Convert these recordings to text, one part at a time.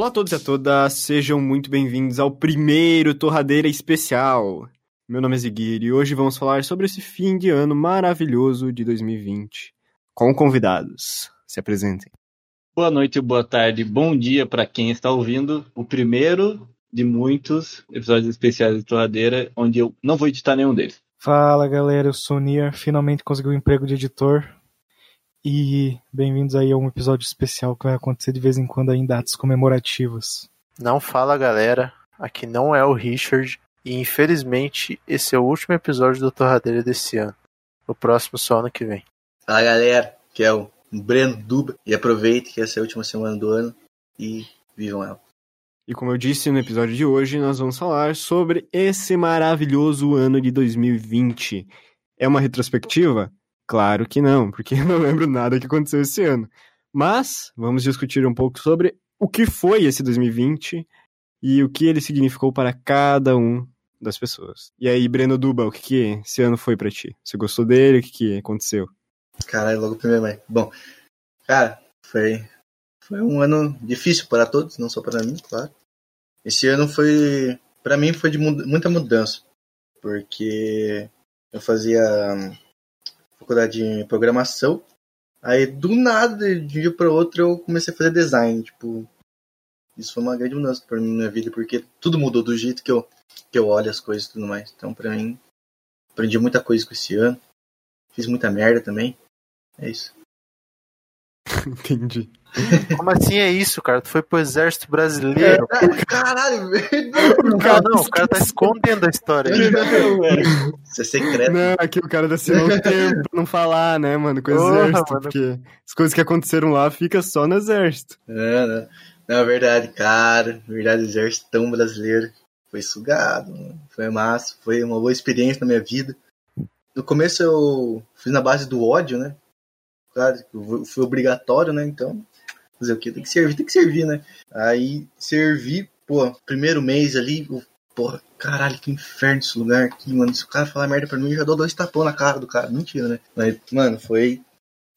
Olá a todos e a todas, sejam muito bem-vindos ao primeiro Torradeira Especial. Meu nome é Ziguir e hoje vamos falar sobre esse fim de ano maravilhoso de 2020 com convidados. Se apresentem. Boa noite, boa tarde, bom dia para quem está ouvindo o primeiro de muitos episódios especiais de Torradeira, onde eu não vou editar nenhum deles. Fala galera, eu sou o Nier, finalmente consegui o um emprego de editor. E bem-vindos aí a um episódio especial que vai acontecer de vez em quando aí em datas comemorativas. Não fala galera, aqui não é o Richard e infelizmente esse é o último episódio do Torradeira desse ano. O próximo só ano que vem. Fala galera, que é o Breno Duba e aproveite que essa é a última semana do ano e vivam ela. E como eu disse no episódio de hoje, nós vamos falar sobre esse maravilhoso ano de 2020. É uma retrospectiva? Claro que não, porque eu não lembro nada que aconteceu esse ano. Mas vamos discutir um pouco sobre o que foi esse 2020 e o que ele significou para cada um das pessoas. E aí, Breno Duba, o que, que esse ano foi para ti? Você gostou dele? O que, que aconteceu? Caralho, logo primeiro, mãe. Bom, cara, foi, foi um ano difícil para todos, não só para mim, claro. Esse ano foi, para mim, foi de muita mudança, porque eu fazia faculdade de programação. Aí do nada, de um dia para outro, eu comecei a fazer design. Tipo, isso foi uma grande mudança para mim na minha vida, porque tudo mudou do jeito que eu, que eu olho as coisas e tudo mais. Então, para mim, aprendi muita coisa com esse ano. Fiz muita merda também. É isso. Entendi. Como assim é isso, cara? Tu foi pro exército brasileiro. É, caralho, velho. Não, não, o cara tá escondendo a história. Isso é secreto. Não, aqui o cara tá assinou um tempo pra não falar, né, mano, com o Porra, exército, mano. porque as coisas que aconteceram lá fica só no exército. Não, não. Não, é verdade, cara. Verdade, o exército tão brasileiro. Foi sugado, mano. foi massa. Foi uma boa experiência na minha vida. No começo eu fiz na base do ódio, né? Claro, foi obrigatório, né? Então, fazer o quê? Tem que servir, tem que servir, né? Aí, servi, pô, primeiro mês ali, eu, porra, caralho, que inferno esse lugar aqui, mano. Se o cara falar merda pra mim, eu já dou dois tapão na cara do cara. Mentira, né? Mas, mano, foi,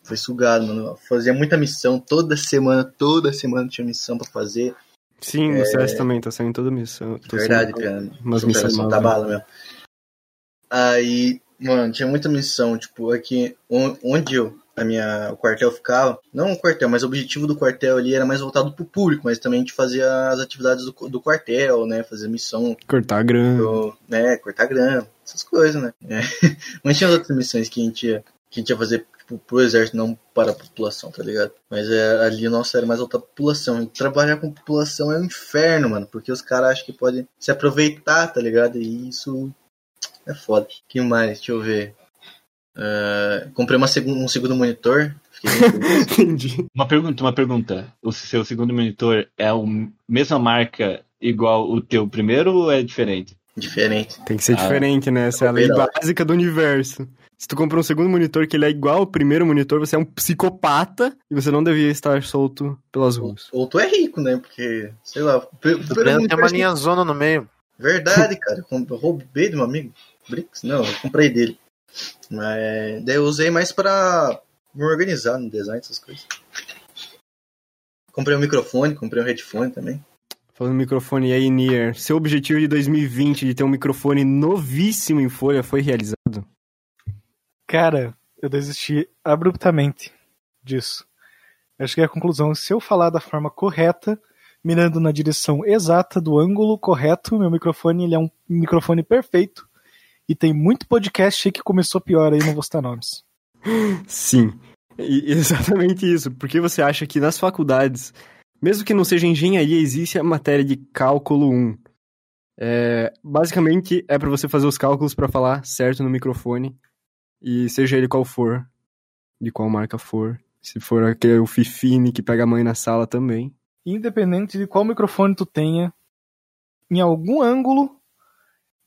foi sugado, mano. Eu fazia muita missão, toda semana, toda semana tinha missão pra fazer. Sim, no CS também, tá saindo toda missão. Verdade, cara. Operação novas. tá bala mesmo. Aí, mano, tinha muita missão, tipo, aqui on- onde eu, a minha, o quartel ficava, não o quartel, mas o objetivo do quartel ali era mais voltado pro público, mas também a gente fazia as atividades do, do quartel, né, fazer missão, Cortar a pro, né, cortar grama, essas coisas, né. É. Mas tinha outras missões que a gente ia, que a gente ia fazer tipo, pro exército, não para a população, tá ligado? Mas é, ali, nossa, era mais voltado pra população. E trabalhar com população é um inferno, mano, porque os caras acham que podem se aproveitar, tá ligado? E isso é foda. Que mais? Deixa eu ver. Ah, comprei uma segun- um segundo monitor. Entendi. Uma pergunta, uma pergunta. O seu segundo monitor é a mesma marca igual o teu primeiro ou é diferente? Diferente. Tem que ser Ah, diferente, né? Essa é a lei básica do universo. Se tu comprou um segundo monitor que ele é igual ao primeiro monitor, você é um psicopata e você não devia estar solto pelas ruas. Ou tu é rico, né? Porque, sei lá. o pri- o primeiro tem uma que- linha zona no meio. Verdade, cara. Eu roubei do meu amigo. Bricks? Não, eu comprei dele. Mas daí eu usei mais pra me organizar no design, essas coisas. Comprei um microfone, comprei um headphone também. Falando no microfone, e aí, Nier, seu objetivo de 2020 de ter um microfone novíssimo em folha foi realizado? Cara, eu desisti abruptamente disso. Eu cheguei à conclusão, se eu falar da forma correta, mirando na direção exata do ângulo correto, meu microfone ele é um microfone perfeito. E tem muito podcast aí que começou pior aí, não vou citar nomes. Sim. E exatamente isso. Porque você acha que nas faculdades, mesmo que não seja engenharia, existe a matéria de cálculo 1. É, basicamente é para você fazer os cálculos para falar certo no microfone. E seja ele qual for, de qual marca for. Se for aquele o Fifine que pega a mãe na sala também. Independente de qual microfone tu tenha, em algum ângulo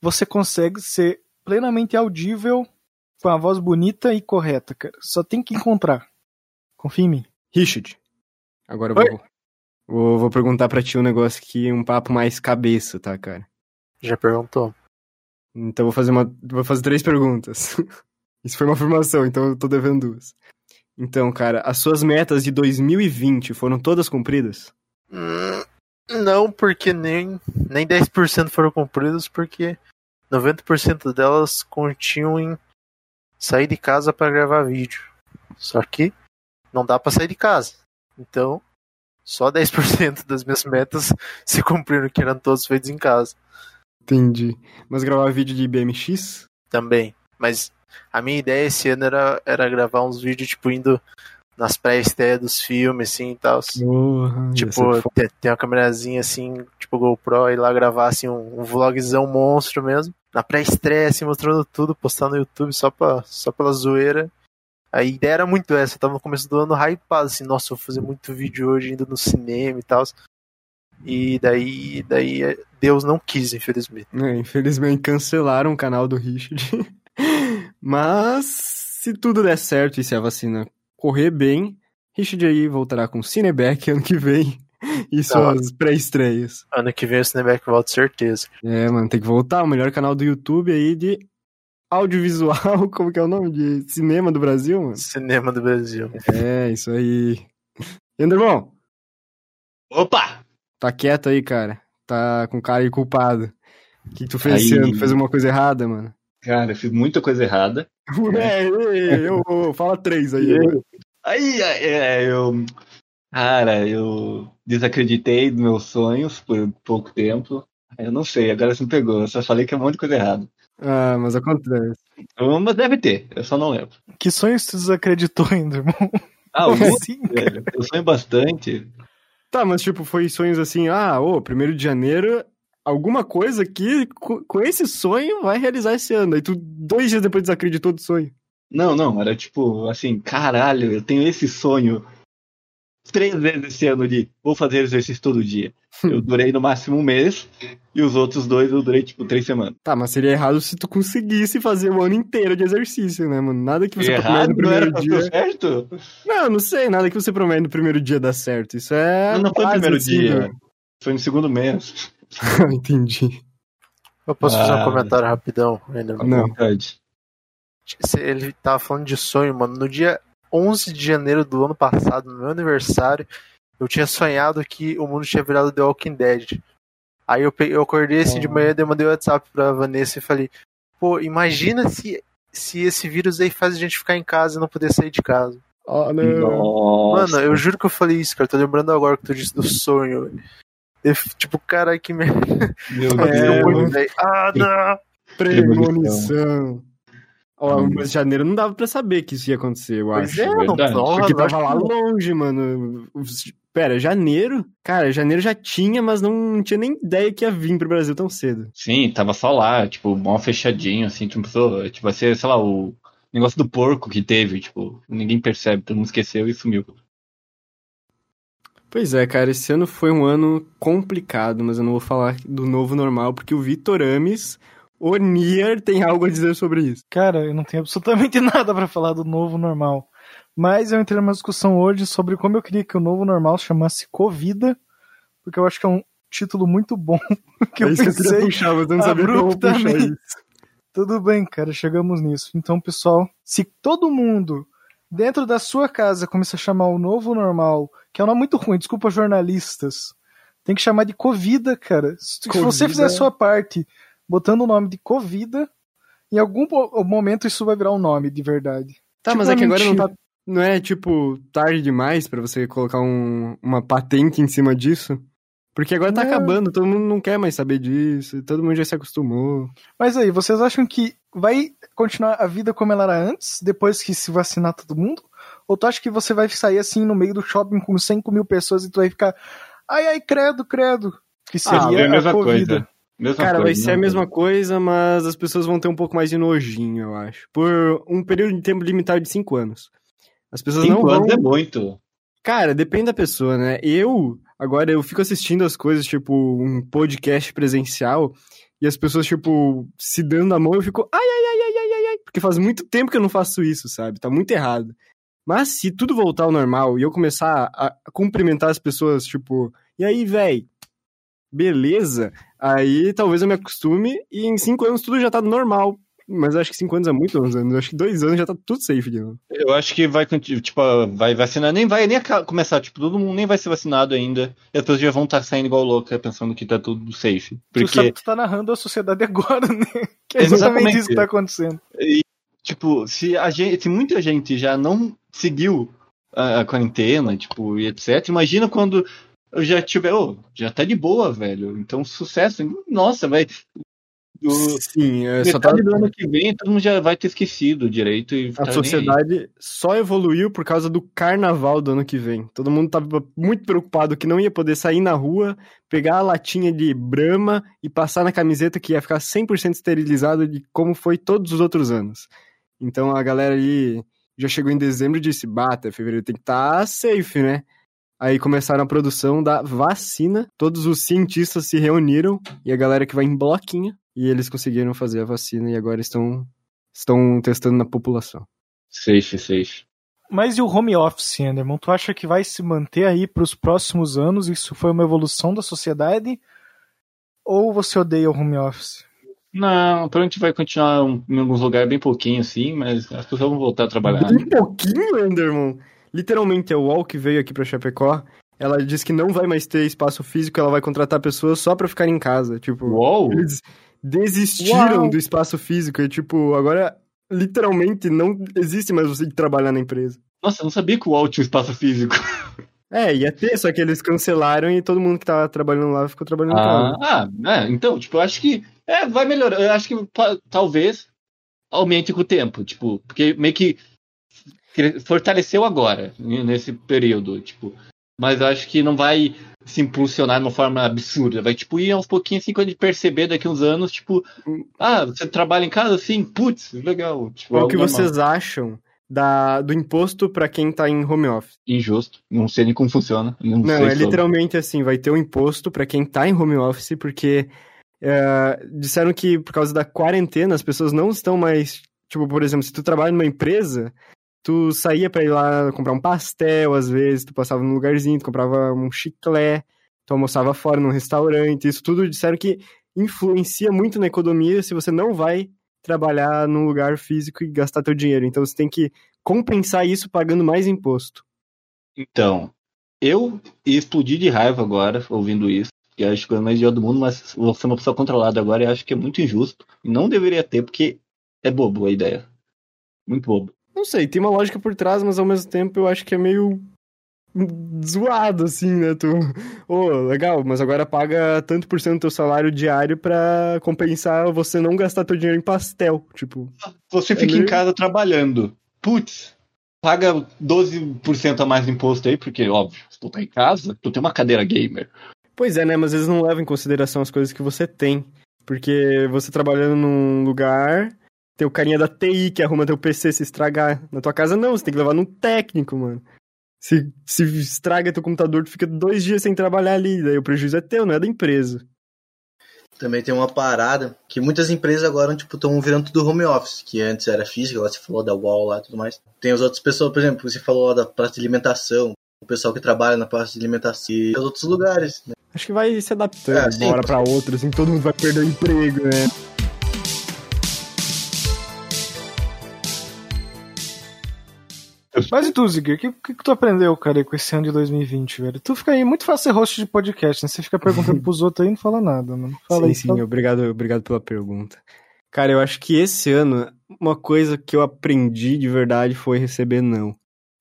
você consegue ser plenamente audível com a voz bonita e correta, cara. Só tem que encontrar. Confia em mim. Richard, agora eu vou, vou, vou perguntar pra ti um negócio aqui, um papo mais cabeça, tá, cara? Já perguntou. Então eu vou fazer uma. Vou fazer três perguntas. Isso foi uma afirmação, então eu tô devendo duas. Então, cara, as suas metas de 2020 foram todas cumpridas? Hum, Não, porque nem, nem 10% foram cumpridos, porque 90% delas continham em sair de casa para gravar vídeo. Só que não dá para sair de casa. Então, só 10% das minhas metas se cumpriram, que eram todos feitos em casa. Entendi. Mas gravar vídeo de BMX? Também. Mas a minha ideia esse ano era, era gravar uns vídeos, tipo, indo nas pré-estreias dos filmes, assim, e tal. Tipo, ter, ter uma câmerazinha assim, tipo GoPro, e lá gravar assim um, um vlogzão monstro mesmo. Na pré-estreia, assim, mostrando tudo, postar no YouTube só, pra, só pela zoeira. A ideia era muito essa, eu tava no começo do ano hypado, assim, nossa, eu vou fazer muito vídeo hoje indo no cinema e tal. E daí, daí eh, Deus não quis, infelizmente. É, infelizmente cancelaram o canal do Richard. Mas se tudo der certo e se a vacina correr bem, Richard aí voltará com Cineback ano que vem e suas pré-estreias. Ano que vem o Cineback volta, certeza. É, mano, tem que voltar. O melhor canal do YouTube aí de audiovisual, como que é o nome? De cinema do Brasil, mano. Cinema do Brasil. É, isso aí. E Anderbon, Opa! tá quieto aí, cara. Tá com cara de culpado. O que, que tu fez esse Aí. ano? Fez alguma coisa errada, mano? Cara, eu fiz muita coisa errada. É, eu, eu- fala três aí. Aí, é, eu. Cara, eu desacreditei dos meus sonhos por pouco tempo. Eu não sei, agora você me pegou. Eu só falei que é um monte de coisa errada. Ah, mas acontece. Eu- Mas deve ter, eu só não lembro. Que sonhos tu desacreditou ainda, irmão? Ah, o muito, Sim, velho. Eu sonho bastante. Tá, mas tipo, foi sonhos assim, ah, ô, primeiro de janeiro, alguma coisa que co- com esse sonho vai realizar esse ano. Aí tu, dois dias depois, desacreditou do sonho. Não, não, era tipo assim, caralho, eu tenho esse sonho três vezes esse ano de vou fazer exercício todo dia. Eu durei no máximo um mês e os outros dois eu durei tipo três semanas. Tá, mas seria errado se tu conseguisse fazer o ano inteiro de exercício, né, mano? Nada que você promete Errado, no não era primeiro pra dia. certo? Não, não sei, nada que você promete no primeiro dia dá certo. Isso é. Não, não foi no primeiro assim, dia. né? Foi no segundo mês. Entendi. Eu posso fazer Ah. um comentário rapidão? Ainda? Não. vontade. Ele tava falando de sonho, mano. No dia 11 de janeiro do ano passado, no meu aniversário, eu tinha sonhado que o mundo tinha virado The Walking Dead. Aí eu, peguei, eu acordei assim de manhã, daí eu mandei o WhatsApp pra Vanessa e falei: Pô, imagina se, se esse vírus aí faz a gente ficar em casa e não poder sair de casa. Ah, não. Nossa. Mano, eu juro que eu falei isso, cara. Tô lembrando agora que tu disse do sonho. Eu, tipo, cara, que merda. Meu Aconteceu É. Ah, não! Premonição. Ó, Hum. mas janeiro não dava pra saber que isso ia acontecer, eu Pois acho. é, não, não, Porque tava acho lá longe, mano. Pera, janeiro? Cara, janeiro já tinha, mas não tinha nem ideia que ia vir pro Brasil tão cedo. Sim, tava só lá, tipo, mal fechadinho, assim, tipo, tipo, vai ser, sei lá, o negócio do porco que teve, tipo, ninguém percebe, todo mundo esqueceu e sumiu. Pois é, cara, esse ano foi um ano complicado, mas eu não vou falar do novo normal, porque o Vitor Ames, o Nier, tem algo a dizer sobre isso. Cara, eu não tenho absolutamente nada pra falar do novo normal. Mas eu entrei numa discussão hoje sobre como eu queria que o novo normal chamasse Covida, porque eu acho que é um título muito bom. que eu é isso que eu pensei. puxar, mas eu não sabia como puxar isso. Tudo bem, cara, chegamos nisso. Então, pessoal, se todo mundo dentro da sua casa começar a chamar o novo normal, que é um nome muito ruim, desculpa jornalistas, tem que chamar de Covida, cara. Se você fizer a sua parte botando o nome de Covida, em algum momento isso vai virar um nome de verdade. Tá, Tipo mas é que agora não tá. Não é, tipo, tarde demais pra você colocar um- uma patente em cima disso? Porque agora tá acabando, todo mundo não quer mais saber disso, todo mundo já se acostumou. Mas aí, vocês acham que vai continuar a vida como ela era antes, depois que se vacinar todo mundo? Ou tu acha que você vai sair assim no meio do shopping com 5 mil pessoas e tu vai ficar, ai, ai, credo, credo? Que Ah, seria é a mesma Covid. coisa. Mesma Cara, vai coisa, ser a mesma coisa, mas as pessoas vão ter um pouco mais de nojinho, eu acho. Por um período de tempo limitado de 5 anos. As pessoas Cinco não anos vão... é muito. Cara, depende da pessoa, né? Eu, agora, eu fico assistindo as coisas, tipo, um podcast presencial, e as pessoas, tipo, se dando a mão, eu fico, ai, ai, ai, ai, ai, ai, ai, porque faz muito tempo que eu não faço isso, sabe? Tá muito errado. Mas se tudo voltar ao normal e eu começar a, cumprimentar as pessoas, tipo, e aí, véi, beleza? Aí talvez eu me acostume e em cinco anos tudo já tá normal. Mas eu acho que 5 anos é muito 11 anos. Eu acho que 2 anos já tá tudo safe de novo. Eu acho que vai, tipo, vai vacinar, nem vai nem começar, tipo, todo mundo nem vai ser vacinado ainda. E as pessoas já vão estar saindo igual louca, pensando que tá tudo safe. Tu sabe Porque, que tu tá narrando a sociedade agora, né? Que é exatamente Exatamente. isso que tá acontecendo. tipo, se, a gente, se muita gente já não seguiu a, a quarentena, tipo, e etc, imagina quando eu já tiver, ô, já tá de boa, velho. Então, sucesso. Nossa, vai. O, Sim, é, só tá... do ano que vem, todo mundo já vai ter esquecido direito. E tá A aí. sociedade só evoluiu por causa do carnaval do ano que vem. Todo mundo tava muito preocupado que não ia poder sair na rua, pegar a latinha de brama e passar na camiseta que ia ficar 100% esterilizado de como foi todos os outros anos. Então a galera aí já chegou em dezembro e disse: bata, fevereiro tem que estar tá safe, né? Aí começaram a produção da vacina, todos os cientistas se reuniram e a galera que vai em bloquinho e eles conseguiram fazer a vacina e agora estão, estão testando na população. Safe, safe. Mas e o home office, Enderman? Tu acha que vai se manter aí pros próximos anos? Isso foi uma evolução da sociedade? Ou você odeia o home office? Não, provavelmente vai continuar em alguns lugares bem pouquinho, assim, mas as pessoas vão voltar a trabalhar. Bem pouquinho, Enderman. Literalmente, a UOL que veio aqui pra Chapecó, ela disse que não vai mais ter espaço físico, ela vai contratar pessoas só pra ficar em casa. Tipo, Uou! eles desistiram Uau. do espaço físico. E, tipo, agora, literalmente, não existe mais você trabalhar na empresa. Nossa, eu não sabia que o UOL tinha um espaço físico. É, ia ter, só que eles cancelaram e todo mundo que tava trabalhando lá ficou trabalhando em Ah, casa. ah, é, então, tipo, eu acho que é, vai melhorar. Eu acho que talvez aumente com o tempo, tipo, porque meio que fortaleceu agora, nesse período, tipo. Mas eu acho que não vai se impulsionar de uma forma absurda. Vai, tipo, ir aos pouquinhos, assim, quando a gente perceber daqui uns anos, tipo, ah, você trabalha em casa? Sim, putz, legal. Tipo, Qual algo que normal. vocês acham da, do imposto pra quem tá em home office? Injusto. Não sei nem como funciona. Não, Não, é sobre. literalmente assim, vai ter um imposto pra quem tá em home office, porque é, disseram que por causa da quarentena as pessoas não estão mais, tipo, por exemplo, se tu trabalha numa empresa, tu saía pra ir lá comprar um pastel às vezes, tu passava num lugarzinho, tu comprava um chiclete, tu almoçava fora num restaurante, isso tudo disseram que influencia muito na economia se você não vai trabalhar num lugar físico e gastar teu dinheiro. Então você tem que compensar isso pagando mais imposto. Então, eu ia explodir de raiva agora, ouvindo isso. Que eu acho que é a coisa mais idiota do mundo, mas vou ser uma pessoa controlada agora e acho que é muito injusto. E não deveria ter, porque é bobo a ideia. Muito bobo. Não sei, tem uma lógica por trás, mas ao mesmo tempo eu acho que é meio zoado, assim, né? Tu, ô, legal, mas agora paga tanto por cento do teu salário diário pra compensar você não gastar teu dinheiro em pastel, tipo. Você É fica meio- em casa trabalhando. Putz, paga 12% a mais de imposto aí, porque, óbvio, se tu tá em casa, tu tem uma cadeira gamer. Pois é, né? Mas eles não levam em consideração as coisas que você tem. Porque você trabalhando num lugar, tem o carinha da TI que arruma teu PC se estragar. Na tua casa não, você tem que levar num técnico, mano. Se, se estraga teu computador, tu fica dois dias sem trabalhar ali. Daí o prejuízo é teu, não é da empresa. Também tem uma parada que muitas empresas agora tipo estão virando tudo home office, que antes era física, lá você falou da wall lá e tudo mais. Tem as outras pessoas, por exemplo, você falou lá da praça de alimentação, o pessoal que trabalha na praça de alimentação e os outros lugares, né? Acho que vai se adaptando É, uma hora pra outra, assim, todo mundo vai perder o emprego, né? Mas e tu, Ziggy, o que, que, que tu aprendeu, cara, com esse ano de 2020, velho? Tu fica aí muito fácil ser host de podcast, né? Você fica perguntando pros outros aí e não fala nada, mano. Fala sim, aí, sim, fala. obrigado, obrigado pela pergunta. Cara, eu acho que esse ano, uma coisa que eu aprendi de verdade foi receber não.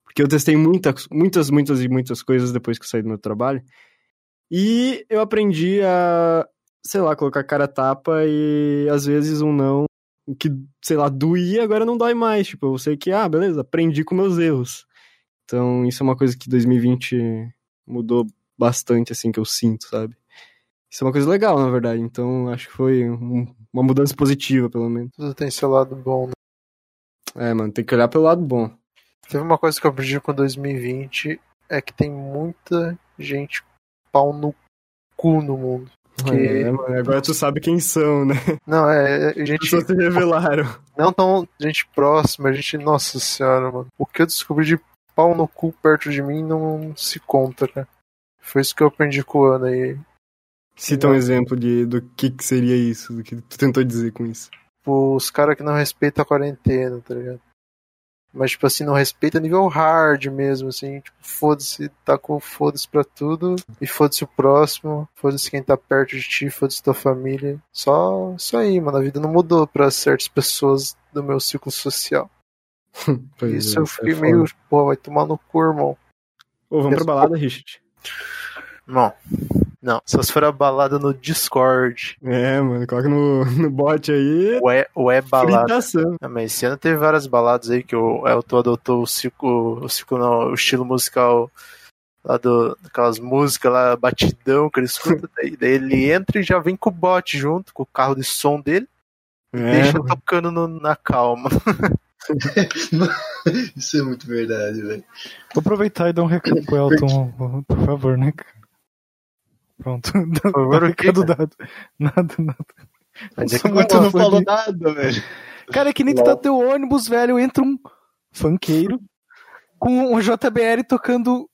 Porque eu testei muitas, muitas, muitas e muitas coisas depois que eu saí do meu trabalho. E eu aprendi a, sei lá, colocar cara a tapa e às vezes um não, que, sei lá, doía, agora não dói mais. Tipo, eu sei que, ah, beleza, aprendi com meus erros. Então, isso é uma coisa que 2020 mudou bastante, assim, que eu sinto, sabe? Isso é uma coisa legal, na verdade. Então, acho que foi um- uma mudança positiva, pelo menos. Tudo tem seu lado bom, né? É, mano, tem que olhar pelo lado bom. Teve uma coisa que eu aprendi com 2020 é que tem muita gente pau no cu no mundo. É, mano, agora tu sabe quem são, né? Não, é, é As gente pessoas se revelaram. não tão gente próxima, gente, nossa senhora, mano. O que eu descobri de pau no cu perto de mim não se conta, né? Foi isso que eu aprendi com o ano aí. Cita um exemplo de, do que, que seria isso, do que tu tentou dizer com isso. tipo, os caras que não respeitam a quarentena, tá ligado? Mas, tipo assim, não respeita nível hard mesmo, assim, tipo, foda-se, tá com foda-se pra tudo, e foda-se o próximo, foda-se quem tá perto de ti, foda-se tua família. Só isso aí, mano, a vida não mudou pra certas pessoas do meu ciclo social. Pois isso é, eu fiquei é meio, pô, vai tomar no cu, irmão. Ô, vamos pra balada, Richard. Não. Não, só se for a balada no Discord. É, mano, coloca no, no bot aí. Ou é, ou é balada. Fritação. Ah, mas esse ano teve várias baladas aí que o Elton adotou o ciclo, o ciclo não, o estilo musical lá do, daquelas músicas lá, batidão que ele escuta, daí, daí ele entra e já vem com o bot junto, com o carro de som dele, É, deixa tocando no- na calma. Isso é muito verdade, velho. Vou aproveitar e dar um recado pro Elton, por favor, né, cara? Pronto. Por favor, o recado dado. Nada, nada. Mas é que muito Tu não falou de- nada, velho. Cara, é que nem tu tá no teu ônibus, velho, entra um funkeiro com um JBL tocando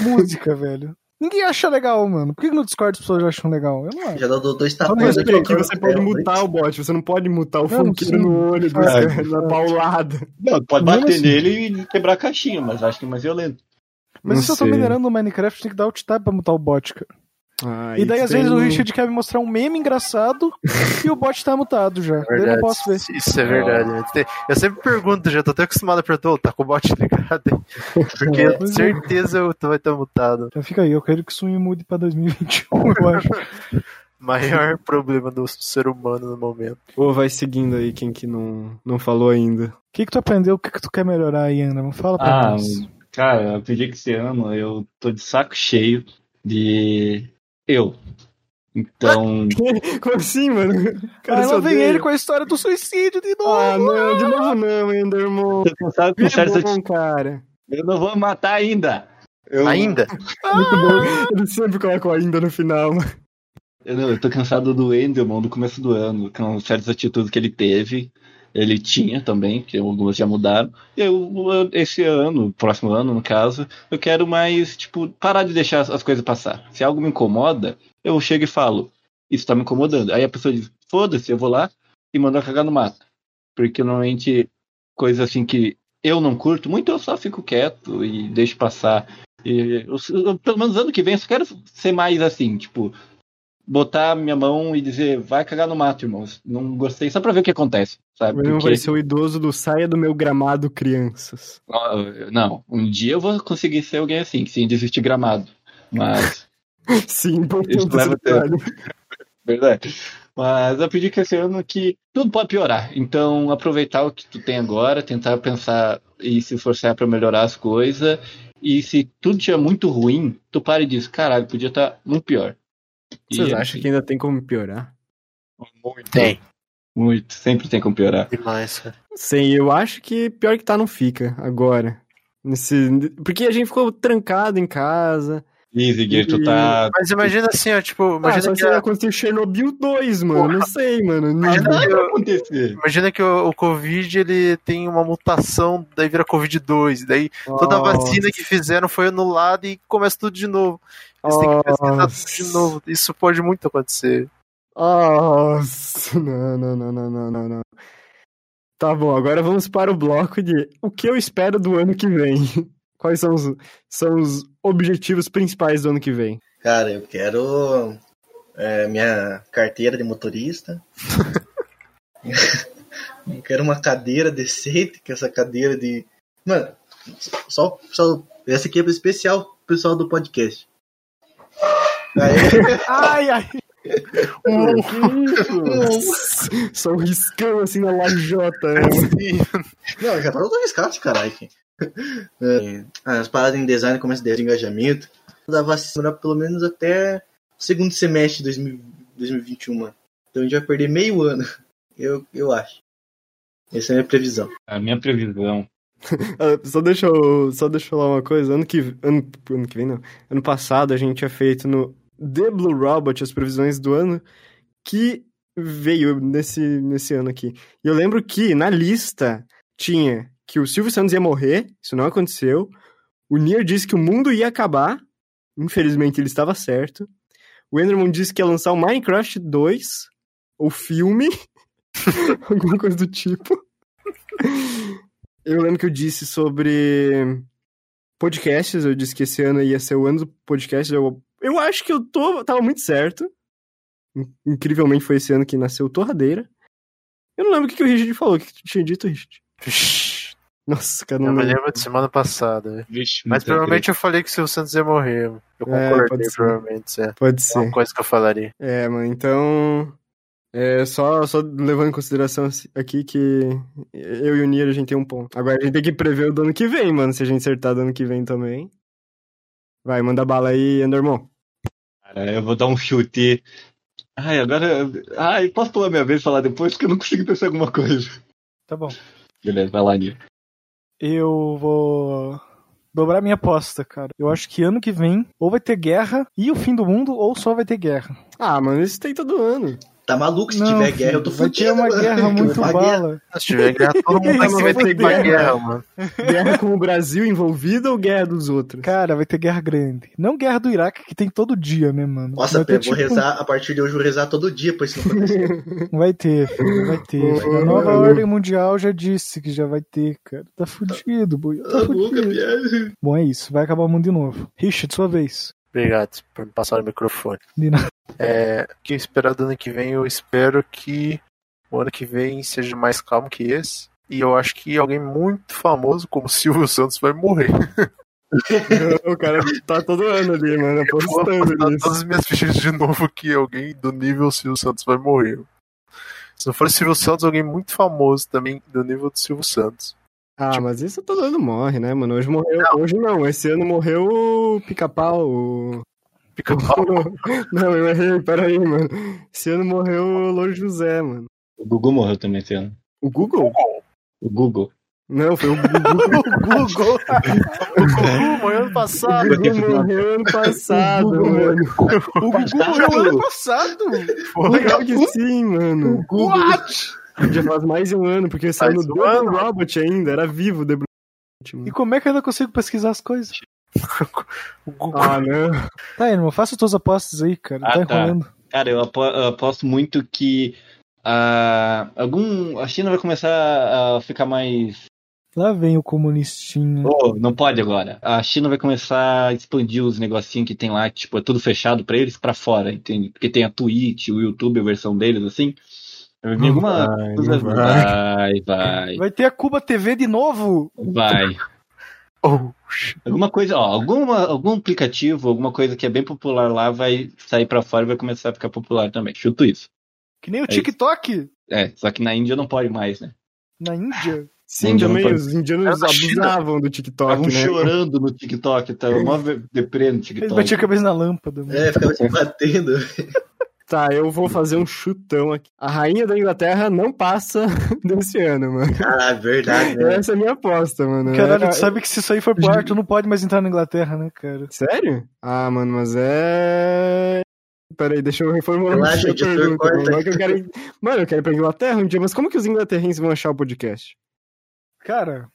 música, velho. Ninguém acha legal, mano. Por que no Discord as pessoas acham legal? Eu não acho. Já dou dois tapões respeito, aqui. que você pode mutar o bot, você não pode mutar o Não, funkeiro no ônibus, É, cara, na paulada. Não, pode bater assim. nele e quebrar a caixinha, mas acho que é mais violento. Mas Não se eu tô sei. minerando no Minecraft, tem que dar alt tab pra mutar o bot, cara. Ah, e daí, às vezes, o Richard quer me mostrar um meme engraçado e o bot tá mutado já. Daí eu não posso ver. Isso é verdade. Tem- Eu sempre pergunto, já tô até acostumado a perguntar, "Ô, tá com o bot ligado? Porque É, é. certeza tu vai estar mutado. Então fica aí, eu quero que isso me mude pra 2021, eu acho. Maior problema do ser humano no momento. Ô, vai seguindo aí quem que não, não falou ainda. O que, que tu aprendeu? O que, que tu quer melhorar aí, Ana? Fala pra Ah, nós. cara, eu aprendi que esse ano eu tô de saco cheio de eu. Então, Como assim, mano? Cara, lá vem ele com a história do suicídio de novo. Ah, não, de novo não, Enderman. tô cansado Que certas bom, cara. Eu não vou matar ainda. Eu, Ainda? Muito bom. Ele sempre coloca o ainda no final. Eu, não, eu tô cansado do Endelman do começo do ano, com certas atitudes que ele teve. Ele tinha também, que algumas já mudaram. Eu, esse ano, próximo ano, no caso, eu quero mais, tipo, parar de deixar as- as coisas passar. Se algo me incomoda, eu chego e falo, isso tá me incomodando. Aí a pessoa diz, foda-se, eu vou lá e mando ela cagar no mato. Porque normalmente, coisas assim que eu não curto, muito eu só fico quieto e deixo passar. E eu- eu- pelo menos ano que vem eu só quero ser mais assim, tipo, botar minha mão e dizer, vai cagar no mato, irmãos. Não gostei, só pra ver o que acontece, sabe? Ele não Porque- vai ser o idoso do saia do meu gramado, crianças. Não, um dia eu vou conseguir ser alguém assim, sem desistir gramado. Mas, Sim, importante Isso leva verdade. Mas eu pedi que esse ano que tudo pode piorar. Então, aproveitar o que tu tem agora, tentar pensar e se esforçar pra melhorar as coisas. E se tudo estiver muito ruim, tu para e diz, caralho, podia estar muito pior. E Vocês é acham assim, que ainda tem como piorar? muito, Tem. Muito, sempre tem como piorar. Demais, cara. Sim, eu acho que pior que tá não fica agora. Nesse... Porque a gente ficou trancado em casa. Easy, Gear, tu E- tá. Mas imagina assim, ó, tipo, Ah, imagina só que se a- acontecer Chernobyl 2, mano. Não sei, mano. Imagina Nada que vai o- acontecer. Imagina que o, o Covid ele tem uma mutação, daí vira Covid-2, daí toda a vacina que fizeram foi anulada e começa tudo de novo. Eles têm que pesquisar tudo de novo. Isso pode muito acontecer. Nossa, não, não, não, não, não, não, não. Tá bom, agora vamos para o bloco de o que eu espero do ano que vem. Quais são os, são os objetivos principais do ano que vem? Cara, eu quero é, minha carteira de motorista. eu quero uma cadeira decente, que essa cadeira de. Mano, só, só essa aqui é especial pro pessoal do podcast. Aí, Ai, ai. Só um riscão assim na lajota. né? não, já tá todo riscado, caralho. É, as paradas em design começam a de engajamento. Da vacina pelo menos até o segundo semestre de 2000 2021, mano. Então a gente vai perder meio ano. Eu, eu acho. Essa é a minha previsão. A minha previsão. Ah, Só deixa, eu, só deixa eu falar uma coisa. Ano que, ano, ano que vem, não. Ano passado a gente tinha feito no The Blue Robot as previsões do ano que veio nesse, nesse ano aqui. E eu lembro que na lista tinha que o Silvio Santos ia morrer, isso não aconteceu. O Nier disse que o mundo ia acabar, infelizmente ele estava certo. O Enderman disse que ia lançar o Minecraft 2, o filme, Alguma coisa do tipo. Eu lembro que eu disse sobre podcasts, eu disse que esse ano ia ser o ano do podcast. Eu, eu acho que eu tô, tava muito certo. In- Incrivelmente foi esse ano que nasceu Torradeira. Eu não lembro o que, que o Richard falou, o que, que tu tinha dito, Richard. Vixe, Nossa, cara, eu não me lembro. de semana passada. velho. Vixe, Mas provavelmente eu falei que o Silvio Santos ia morrer. Eu É, concordei, pode ser. provavelmente. É. Pode É uma ser. coisa que eu falaria. É, mano, então. É, só, só levando em consideração aqui que eu e o Nier a gente tem um ponto. Agora a gente tem que prever o do ano que vem, mano. Se a gente acertar do ano que vem também. Vai, manda bala aí, Endermon. Cara, eu vou dar um chute. Ai, agora. Ai, posso pular minha vez e falar depois? Porque eu não consigo pensar em alguma coisa. Tá bom. Beleza, vai lá, Nil. Eu vou dobrar minha aposta, cara. Eu acho que ano que vem ou vai ter guerra e o fim do mundo ou só vai ter guerra. Ah, mano, isso tem todo ano. Tá maluco? Se Não, tiver filho, guerra, eu tô fudido. ter uma mano. guerra muito bala. Se tiver guerra, todo mundo vai vai ter guerra, guerra. mano. Guerra com o Brasil envolvida ou guerra dos outros? Cara, vai ter guerra grande. Não guerra do Iraque, que tem todo dia, né, mano? Nossa, vai ter, eu vou tipo, rezar, a partir de hoje eu vou rezar todo dia pra isso não acontecer. Vai ter, filho, vai ter. Filho. A nova ordem mundial já disse que já vai ter, cara. Tá fudido, boy. Tá Tá louca, fudido. piada. Bom, é isso. Vai acabar o mundo de novo. Richard, sua vez. Obrigado por me passar o microfone. É, o que eu espero do ano que vem? Eu espero que o ano que vem seja mais calmo que esse. E eu acho que alguém muito famoso, como Silvio Santos, vai morrer. o cara tá todo ano ali, mano, apostando nisso. todas as minhas fichas de novo que alguém do nível Silvio Santos vai morrer. Se não for Silvio Santos, alguém muito famoso também do nível do Silvio Santos. Ah, mas isso todo ano morre, né, mano? Hoje morreu. Hoje não, esse ano morreu o pica-pau. O... Fica mal. Não, eu errei, peraí, mano. Esse ano morreu o Louro José, mano. O Google morreu também esse ano. O Google? O Google. Não, foi o Google. O Google. O Gugu morreu ano passado. O Google morreu ano passado, mano. O Gugu morreu ano passado. Legal que sim, mano. What? Já faz mais de um ano, porque saiu no Double ano? Robot ainda, era vivo o The Robot, E como é que eu ainda consigo pesquisar as coisas? Ah, não. Tá, irmão, faça tuas apostas aí, cara. Ah, tá tá. enrolando. Cara, eu apo- eu aposto muito que ah, algum a China vai começar a ficar mais. Lá vem o comunistinha. Oh, não pode agora. A China vai começar a expandir os negocinhos que tem lá, que, tipo, é tudo fechado pra eles pra fora, entende? Porque tem a Twitch, o YouTube, a versão deles, assim. Alguma vai, Vai, vai, Vai ter a Cuba TV de novo. vai. Oh. Alguma coisa, ó, alguma, algum aplicativo, alguma coisa que é bem popular lá vai sair pra fora e vai começar a ficar popular também. Chuto isso. Que nem o isso. TikTok É, só que na Índia não pode mais, né? na Índia. Sim, Índia não também, pode- os indianos É China. abusavam do TikTok, Estavam né? chorando no TikTok, tava mó ve- deprê no Ele TikTok. batia a cabeça na lâmpada. mano. É, ficava se batendo. Tá, eu vou fazer um chutão aqui. A rainha da Inglaterra não passa desse ano, mano. Ah, verdade, né? Essa é a minha aposta, mano. Caralho, Era- tu sabe que se isso aí for pro ar, tu não pode mais entrar na Inglaterra, né, cara? Sério? Ah, mano, mas é. Peraí, deixa eu reformular Relaxa, a pergunta. mano. Que eu quero... ir- Mano, eu quero ir pra Inglaterra um dia, mas como que os inglaterrenses vão achar o podcast? Cara,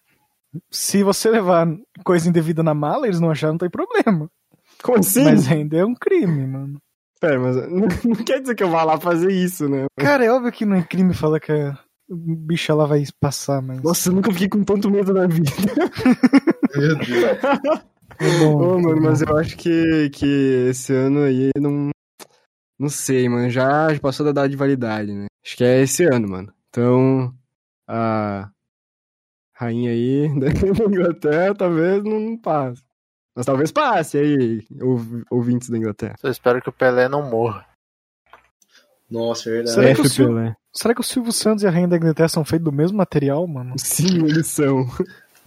se você levar coisa indevida na mala, eles não acharam, não tem problema. Como assim? Mas ainda é um crime, mano. Pera, mas não, não quer dizer que eu vá lá fazer isso, né? Cara, é óbvio que não é crime falar que a bicha lá vai passar, mas. Nossa, eu nunca fiquei com tanto medo na vida. Meu Deus. é bom, Ô, mano, é mas eu acho que, que esse ano aí não. Não sei, mano. Já passou da data de validade, né? Acho que é esse ano, mano. Então, a rainha aí da Inglaterra talvez não, não passe. Mas talvez passe aí, ouv- ouvintes da Inglaterra. Só espero que o Pelé não morra. Nossa, verdade. Será que o F Sil- Pelé. Será que o Silvio Santos e a Rainha da Inglaterra são feitos do mesmo material, mano? Sim, eles são.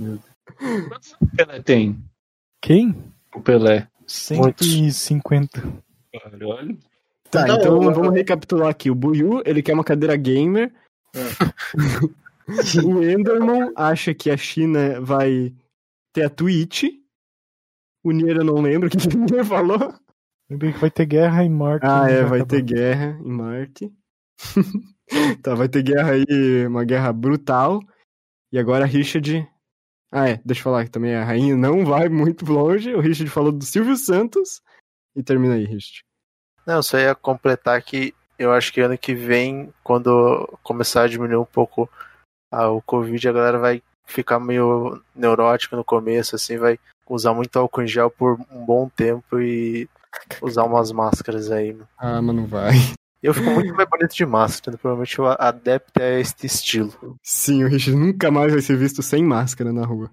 O Pelé tem. Quem? O Pelé. 150. Olha. Tá, Então, então eu- vamos recapitular aqui. O Buiu, ele quer uma cadeira gamer. o Enderman acha que a China vai ter a Twitch. O Nier eu não lembro o que o Nier falou. Lembrei que vai ter guerra em Marte. Ah, né? é, vai ter guerra em Marte. tá, vai ter guerra aí, uma guerra brutal. E agora a Richard. Ah, é, deixa eu falar que também a rainha não vai muito longe. O Richard falou do Silvio Santos. E termina aí, Richard. Não, só ia completar que eu acho que ano que vem, quando começar a diminuir um pouco ah, o Covid, a galera vai ficar meio neurótica no começo, assim, vai usar muito álcool em gel por um bom tempo e usar umas máscaras aí. mano. Ah, mas não vai. Eu fico muito mais bonito de máscara, né? provavelmente eu adepto a este estilo. Sim, o Richard nunca mais vai ser visto sem máscara na rua.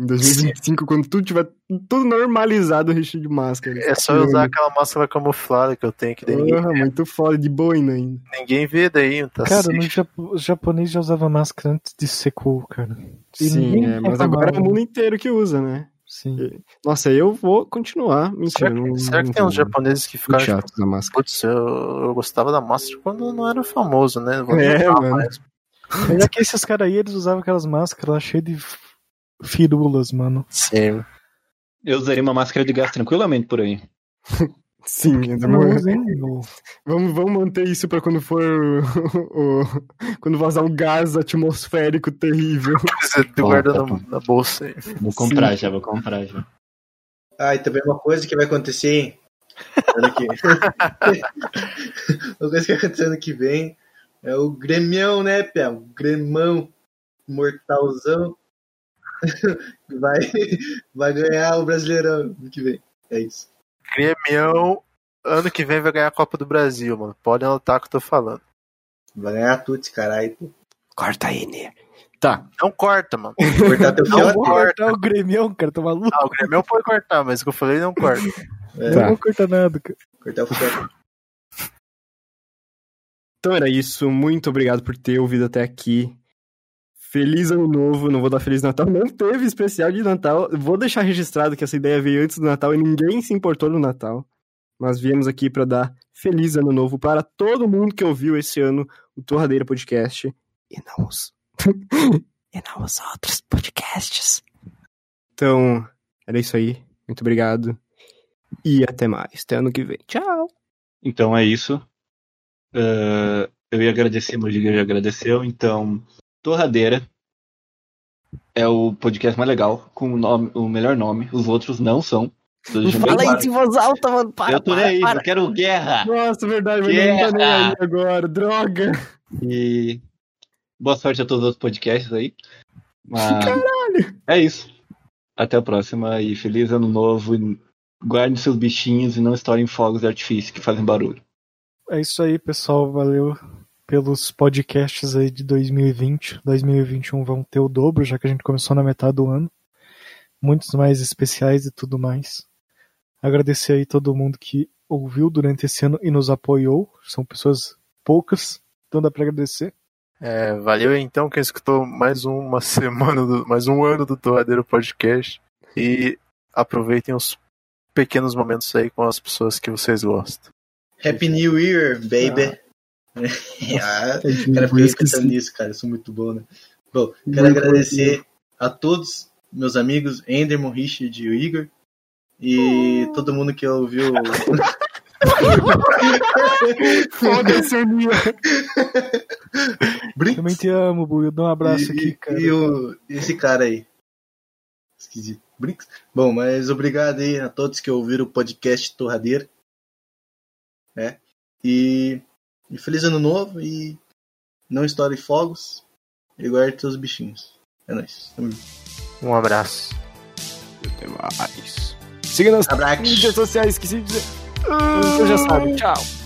Em 2025, quando tudo tiver tudo normalizado, o Richard de máscara. É só eu usar aquela máscara camuflada que eu tenho, que daí ninguém, Porra, muito foda, de boina ainda. ninguém vê daí, tá Cara, no os japoneses já usavam máscara antes de ser cool, cara. E Sim, é, mas agora é o mundo inteiro que usa, né? Sim. Nossa, eu vou continuar. Mentira, Será que, não, será que não tem uns japoneses que ficaram tipo, chato da máscara. Putz, eu, eu gostava da máscara quando não era famoso, né? Vou É, mano. mais. Mas é que esses caras aí, eles usavam aquelas máscaras lá cheias de firulas, mano. Sim. Eu usaria uma máscara de gás tranquilamente por aí. Sim, no- vamos, vamos manter isso pra quando for o, o- quando vazar um gás atmosférico terrível. Você Bom, guarda tá na, bom. na bolsa aí. Vou comprar já, vou comprar já. Ah, e também uma coisa que vai acontecer ano que Uma coisa que vai acontecer ano que vem é o Gremião, né, Pia? O Gremão mortalzão vai, vai ganhar o Brasileirão ano que vem. É isso. Grêmio, ano que vem vai ganhar a Copa do Brasil, mano. Pode anotar o que eu tô falando. Vai ganhar tudo, esse caralho. Corta aí, né? Tá. Não corta, mano. Cortar teu Não. Vou cortar o Grêmio, cara, tá maluco? Ah, o Grêmio pode cortar, mas o que eu falei não corta. É, Tá. Não vou cortar nada, cara. Cortar o fiote. Então era isso. Muito obrigado por ter ouvido até aqui. Feliz ano novo. Não vou dar Feliz Natal. Não teve especial de Natal. Vou deixar registrado que essa ideia veio antes do Natal e ninguém se importou no Natal. Nós viemos aqui para dar Feliz Ano Novo para todo mundo que ouviu esse ano o Torradeira Podcast. E não os. e não os outros podcasts. Então, era isso aí. Muito obrigado. E até mais. Até ano que vem. Tchau. Então é isso. Eh, eu ia agradecer, meu Giga já agradeceu. Então, Torradeira é o podcast mais legal, com o, nome, o melhor nome. Os outros não são. Bem claro. em voz alta, mano. Eu tô nem aí, eu quero guerra. Nossa, verdade, mas não tá nem Guerra! aí agora. Droga. E boa sorte a todos os outros podcasts aí. Mas é isso. Até a próxima e feliz ano novo. E Guarde seus bichinhos e não estourem fogos de artifício que fazem barulho. É isso aí, pessoal. Valeu pelos podcasts aí de 2020. 2021 vão ter o dobro, já que a gente começou na metade do ano. Muitos mais especiais e tudo mais. Agradecer aí todo mundo que ouviu durante esse ano e nos apoiou. São pessoas poucas, então dá pra agradecer. É, valeu então quem escutou mais uma semana, do- mais um ano do Torradeiro Podcast. E aproveitem os pequenos momentos aí com as pessoas que vocês gostam. Happy New Year, baby. Ah, cara, fiquei pensando nisso, cara. Eu sou muito bom, né? Bom, quero Muito agradecer a todos meus amigos, Enderman, Richard e o Igor. E todo mundo que ouviu. Foda-se, Aninha. Brinks. Também te amo, Bu. Dá um abraço e, aqui, cara. E o, esse cara aí. Esquisito. Brinks. Bom, mas obrigado aí a todos que ouviram o podcast Torradeira. né? E, e feliz ano novo e não estoure fogos e guarde seus bichinhos. É nóis. Um abraço. Até mais. Siga nas Abraço. mídias sociais, esqueci de dizer. Você já sabe. Tchau.